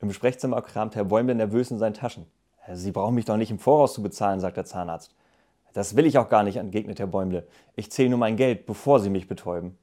Im Sprechzimmer kramt Herr Bäumle nervös in seinen Taschen. Äh, Sie brauchen mich doch nicht im Voraus zu bezahlen, sagt der Zahnarzt. Das will ich auch gar nicht, entgegnet Herr Bäumle. Ich zähle nur mein Geld, bevor Sie mich betäuben.